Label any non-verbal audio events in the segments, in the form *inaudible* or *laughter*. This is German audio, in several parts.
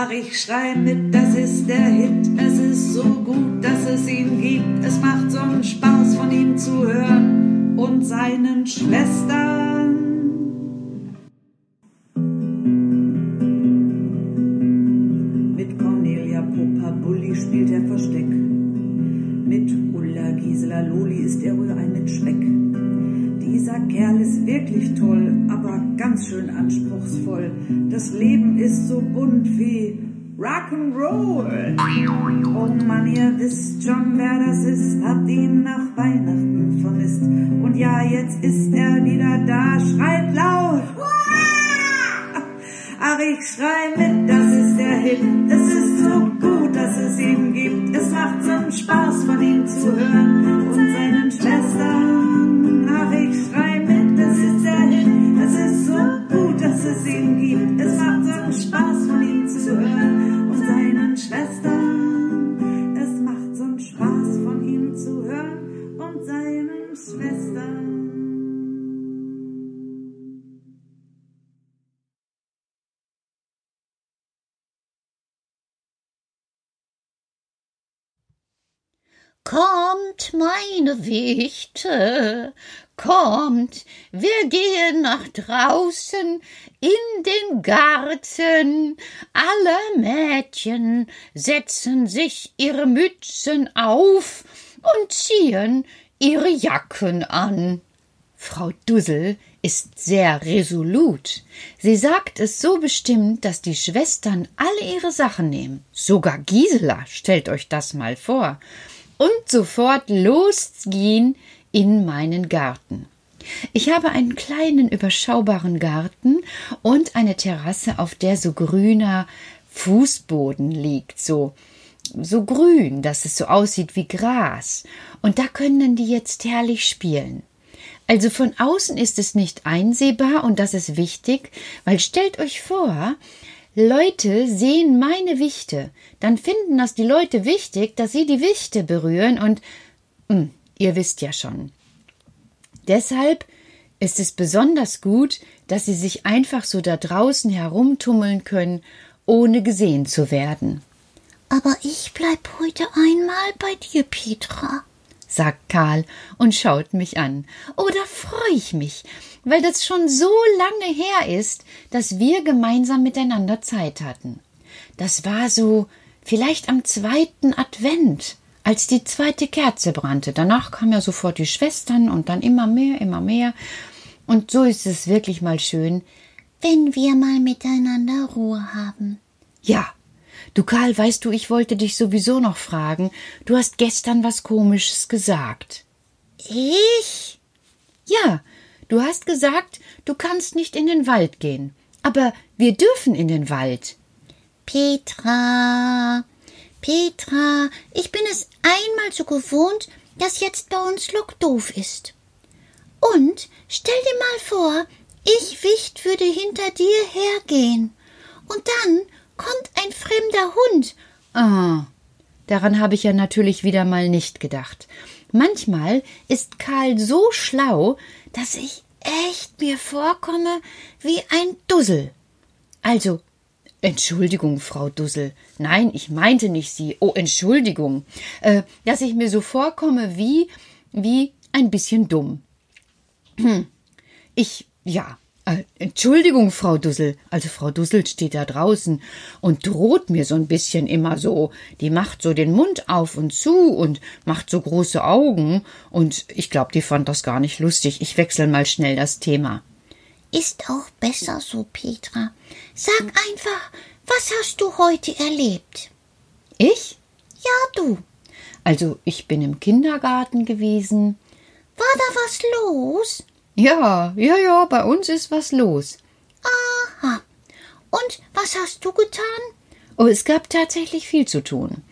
Ach, ich schrei mit, das ist der Hit. Es ist so gut, dass es ihn gibt. Es macht so einen Spaß, von ihm zu hören und seinen Schwestern. Mit Cornelia Popa Bulli spielt er Versteck. Mit Ulla Gisela Loli ist er wohl wirklich toll, aber ganz schön anspruchsvoll. Das Leben ist so bunt wie Rock'n'Roll. Oh Mann, ihr wisst schon, wer das ist, habt ihn nach Weihnachten vermisst. Und ja, jetzt ist er wieder da, schreit laut. *laughs* Ach, ich schrei mit, das ist der Hit. Kommt, meine Wichte, kommt, wir gehen nach draußen in den Garten. Alle Mädchen setzen sich ihre Mützen auf und ziehen ihre Jacken an. Frau Dussel ist sehr resolut. Sie sagt es so bestimmt, dass die Schwestern alle ihre Sachen nehmen. Sogar Gisela, stellt euch das mal vor und sofort losgehen in meinen Garten. Ich habe einen kleinen überschaubaren Garten und eine Terrasse, auf der so grüner Fußboden liegt, so so grün, dass es so aussieht wie Gras. Und da können die jetzt herrlich spielen. Also von außen ist es nicht einsehbar und das ist wichtig, weil stellt euch vor, Leute sehen meine Wichte, dann finden das die Leute wichtig, dass sie die Wichte berühren und mh, hm, ihr wisst ja schon. Deshalb ist es besonders gut, dass sie sich einfach so da draußen herumtummeln können, ohne gesehen zu werden. Aber ich bleib heute einmal bei dir, Petra, sagt Karl und schaut mich an. Oh, da freu ich mich, weil das schon so lange her ist, dass wir gemeinsam miteinander Zeit hatten. Das war so vielleicht am zweiten Advent, als die zweite Kerze brannte. Danach kamen ja sofort die Schwestern und dann immer mehr, immer mehr. Und so ist es wirklich mal schön, wenn wir mal miteinander Ruhe haben. Ja, Du Karl, weißt du, ich wollte dich sowieso noch fragen. Du hast gestern was Komisches gesagt. Ich? Ja, du hast gesagt, du kannst nicht in den Wald gehen. Aber wir dürfen in den Wald. Petra, Petra, ich bin es einmal so gewohnt, dass jetzt bei uns Lock doof ist. Und stell dir mal vor, ich Wicht würde hinter dir hergehen. Und dann kommt ein fremder Hund. Ah, daran habe ich ja natürlich wieder mal nicht gedacht. Manchmal ist Karl so schlau, dass ich echt mir vorkomme wie ein Dussel. Also, Entschuldigung, Frau Dussel. Nein, ich meinte nicht Sie. Oh, Entschuldigung. Äh, dass ich mir so vorkomme wie, wie ein bisschen dumm. Hm. Ich, ja, Entschuldigung, Frau Dussel. Also Frau Dussel steht da draußen und droht mir so ein bisschen immer so. Die macht so den Mund auf und zu und macht so große Augen. Und ich glaube, die fand das gar nicht lustig. Ich wechsle mal schnell das Thema. Ist auch besser so, Petra. Sag einfach, was hast du heute erlebt? Ich? Ja, du. Also, ich bin im Kindergarten gewesen. War da was los? Ja, ja, ja, bei uns ist was los. Aha. Und was hast du getan? Oh, es gab tatsächlich viel zu tun.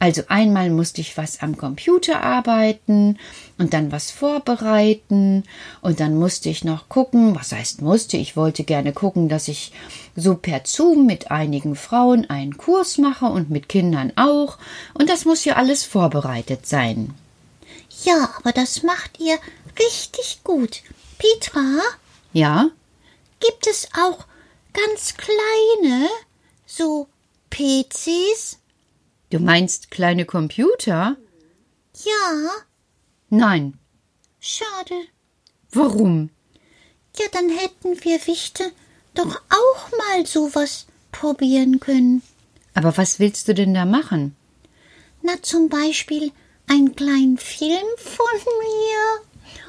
Also einmal musste ich was am Computer arbeiten und dann was vorbereiten und dann musste ich noch gucken, was heißt musste, ich wollte gerne gucken, dass ich so per Zoom mit einigen Frauen einen Kurs mache und mit Kindern auch und das muss ja alles vorbereitet sein. Ja, aber das macht ihr richtig gut. Petra, Ja? gibt es auch ganz kleine, so PCs? Du meinst kleine Computer? Ja, Nein. schade. Warum? Ja, dann hätten wir Wichte doch auch mal sowas probieren können. Aber was willst du denn da machen? Na, zum Beispiel einen kleinen Film von mir.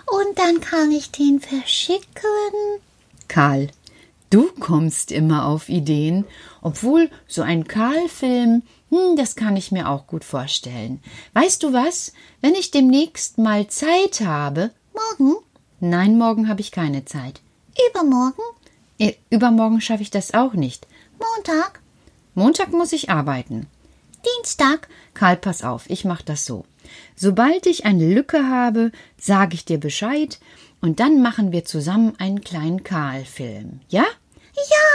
Und dann kann ich den verschicken. Karl, du kommst immer auf Ideen, obwohl so ein Karl-Film, hm, das kann ich mir auch gut vorstellen. Weißt du was? Wenn ich demnächst mal Zeit habe. Morgen? Nein, morgen habe ich keine Zeit. Übermorgen? Äh, Übermorgen schaffe ich das auch nicht. Montag? Montag muss ich arbeiten. Dienstag? Karl, pass auf, ich mach das so. Sobald ich eine Lücke habe, sage ich dir Bescheid und dann machen wir zusammen einen kleinen Karl-Film. Ja? Ja,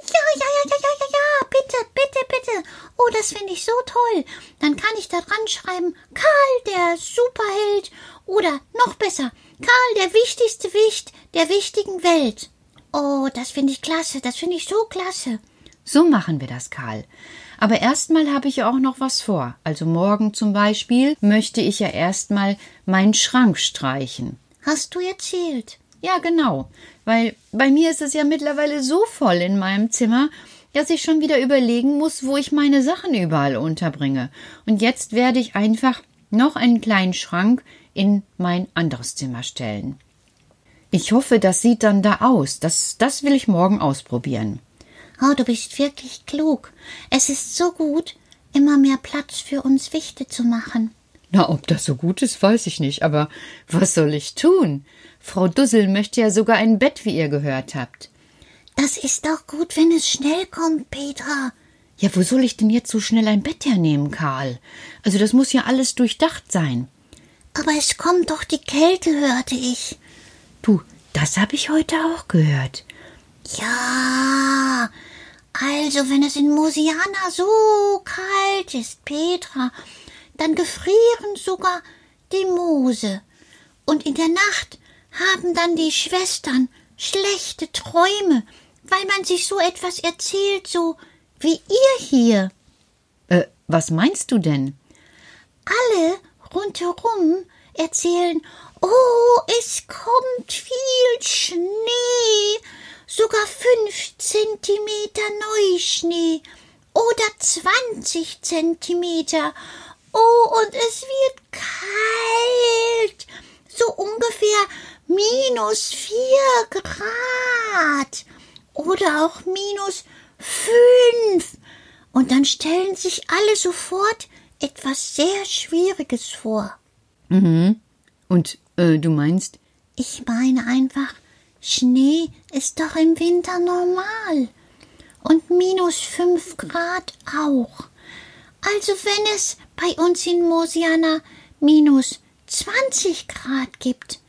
ja, ja, ja, ja, ja, ja, ja, bitte, bitte, bitte. Oh, das finde ich so toll. Dann kann ich da dran schreiben, Karl, der Superheld. Oder noch besser, Karl, der wichtigste Wicht der wichtigen Welt. Oh, das finde ich klasse, das finde ich so klasse. So machen wir das, Karl. Aber erstmal habe ich ja auch noch was vor. Also morgen zum Beispiel möchte ich ja erstmal meinen Schrank streichen. Hast du erzählt? Ja, genau. Weil bei mir ist es ja mittlerweile so voll in meinem Zimmer, dass ich schon wieder überlegen muss, wo ich meine Sachen überall unterbringe. Und jetzt werde ich einfach noch einen kleinen Schrank in mein anderes Zimmer stellen. Ich hoffe, das sieht dann da aus. Das, das will ich morgen ausprobieren. Oh, du bist wirklich klug. Es ist so gut, immer mehr Platz für uns Wichte zu machen. Na, ob das so gut ist, weiß ich nicht, aber was soll ich tun? Frau Dussel möchte ja sogar ein Bett, wie ihr gehört habt. Das ist doch gut, wenn es schnell kommt, Petra. Ja, wo soll ich denn jetzt so schnell ein Bett hernehmen, Karl? Also das muss ja alles durchdacht sein. Aber es kommt doch die Kälte, hörte ich. Du, das habe ich heute auch gehört. Ja, also wenn es in Mosiana so kalt ist, Petra, dann gefrieren sogar die Moose. Und in der Nacht haben dann die Schwestern schlechte Träume, weil man sich so etwas erzählt, so wie ihr hier. Äh, was meinst du denn? Alle rundherum erzählen, oh, es kommt viel Schnee, sogar fünf Zentimeter Neuschnee oder zwanzig Zentimeter. Oh, und es wird kalt, so ungefähr minus vier Grad oder auch minus fünf. Und dann stellen sich alle sofort etwas sehr Schwieriges vor. Mhm. Und äh, du meinst? Ich meine einfach, Schnee ist doch im Winter normal. Und minus fünf Grad auch. Also wenn es bei uns in Mosiana minus zwanzig Grad gibt,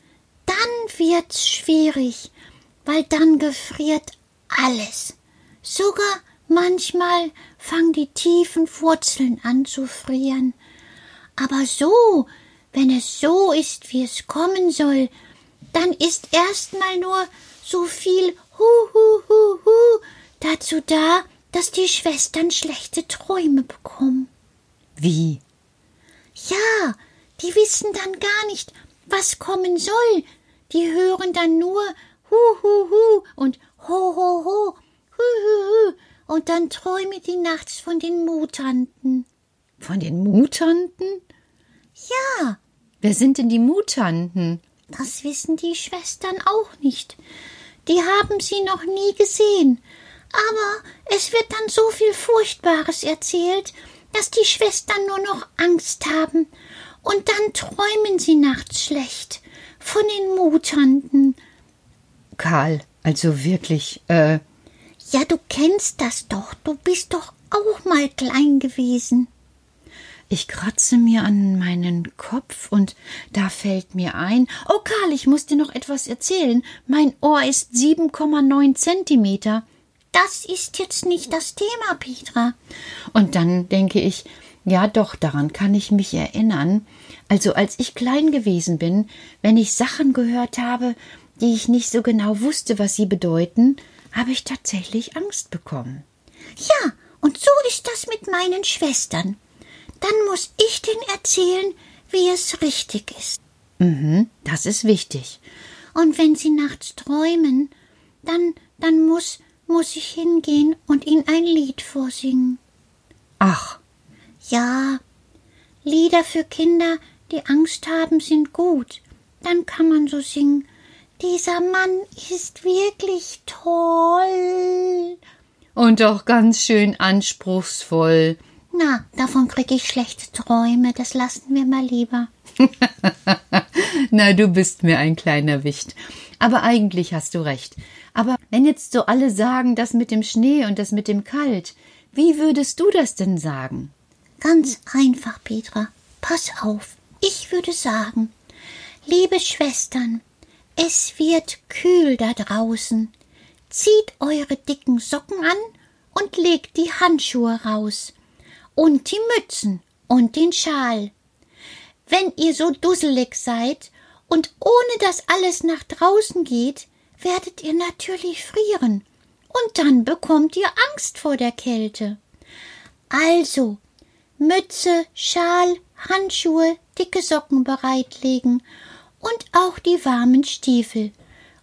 dann wird's schwierig, weil dann gefriert alles. Sogar manchmal fangen die tiefen Wurzeln an zu frieren. Aber so, wenn es so ist, wie es kommen soll, dann ist erstmal nur so viel Hu hu hu hu dazu da, dass die Schwestern schlechte Träume bekommen. Wie? Ja, die wissen dann gar nicht, was kommen soll. Die hören dann nur Hu hu hu und Ho ho ho, Hu hu hu und dann träumen die nachts von den Mutanten. Von den Mutanten? Ja, Wer sind denn die Mutanten? Das wissen die Schwestern auch nicht. Die haben sie noch nie gesehen. Aber es wird dann so viel Furchtbares erzählt, dass die Schwestern nur noch Angst haben. Und dann träumen sie nachts schlecht von den Mutanten. Karl, also wirklich, äh. Ja, du kennst das doch. Du bist doch auch mal klein gewesen. Ich kratze mir an meinen Kopf und da fällt mir ein, oh Karl, ich muss dir noch etwas erzählen. Mein Ohr ist 7,9 Zentimeter. Das ist jetzt nicht das Thema, Petra. Und dann denke ich, ja doch, daran kann ich mich erinnern. Also als ich klein gewesen bin, wenn ich Sachen gehört habe, die ich nicht so genau wusste, was sie bedeuten, habe ich tatsächlich Angst bekommen. Ja, und so ist das mit meinen Schwestern. Dann muss ich denen erzählen, wie es richtig ist. Mhm, das ist wichtig. Und wenn sie nachts träumen, dann, dann muss, muss ich hingehen und ihnen ein Lied vorsingen. Ach. Ja, Lieder für Kinder, die Angst haben, sind gut. Dann kann man so singen. Dieser Mann ist wirklich toll. Und auch ganz schön anspruchsvoll. Na, davon krieg ich schlechte Träume, das lassen wir mal lieber. *laughs* Na, du bist mir ein kleiner Wicht. Aber eigentlich hast du recht. Aber wenn jetzt so alle sagen, das mit dem Schnee und das mit dem Kalt, wie würdest du das denn sagen? Ganz einfach, Petra. Pass auf. Ich würde sagen, liebe Schwestern, es wird kühl da draußen. Zieht eure dicken Socken an und legt die Handschuhe raus und die Mützen und den Schal. Wenn ihr so dusselig seid und ohne dass alles nach draußen geht, werdet ihr natürlich frieren und dann bekommt ihr Angst vor der Kälte. Also Mütze, Schal, Handschuhe, dicke Socken bereitlegen und auch die warmen Stiefel.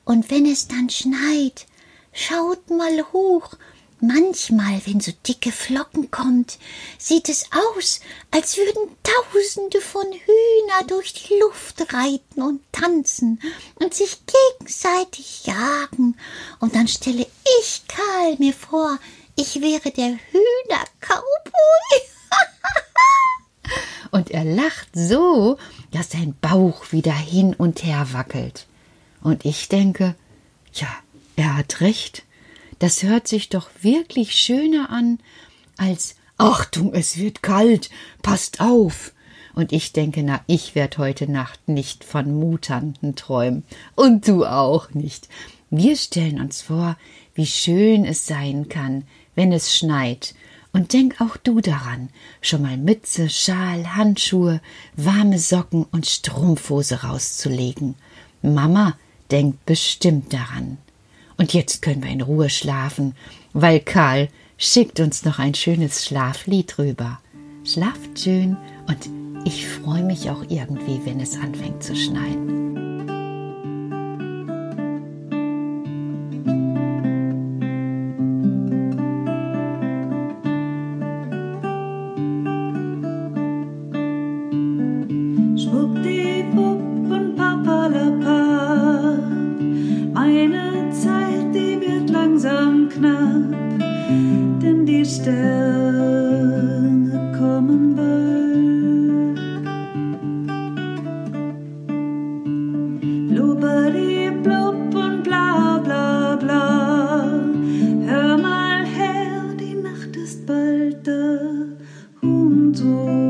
Und wenn es dann schneit, schaut mal hoch Manchmal, wenn so dicke Flocken kommt, sieht es aus, als würden Tausende von Hühner durch die Luft reiten und tanzen und sich gegenseitig jagen. Und dann stelle ich Karl mir vor, ich wäre der Hühner-Cowboy. *laughs* und er lacht so, dass sein Bauch wieder hin und her wackelt. Und ich denke, ja, er hat recht. Das hört sich doch wirklich schöner an als Achtung, es wird kalt, passt auf. Und ich denke, na, ich werd heute Nacht nicht von Mutanten träumen. Und du auch nicht. Wir stellen uns vor, wie schön es sein kann, wenn es schneit. Und denk auch du daran, schon mal Mütze, Schal, Handschuhe, warme Socken und Strumpfhose rauszulegen. Mama denkt bestimmt daran. Und jetzt können wir in Ruhe schlafen, weil Karl schickt uns noch ein schönes Schlaflied rüber. Schlaft schön und ich freue mich auch irgendwie, wenn es anfängt zu schneien. 红烛。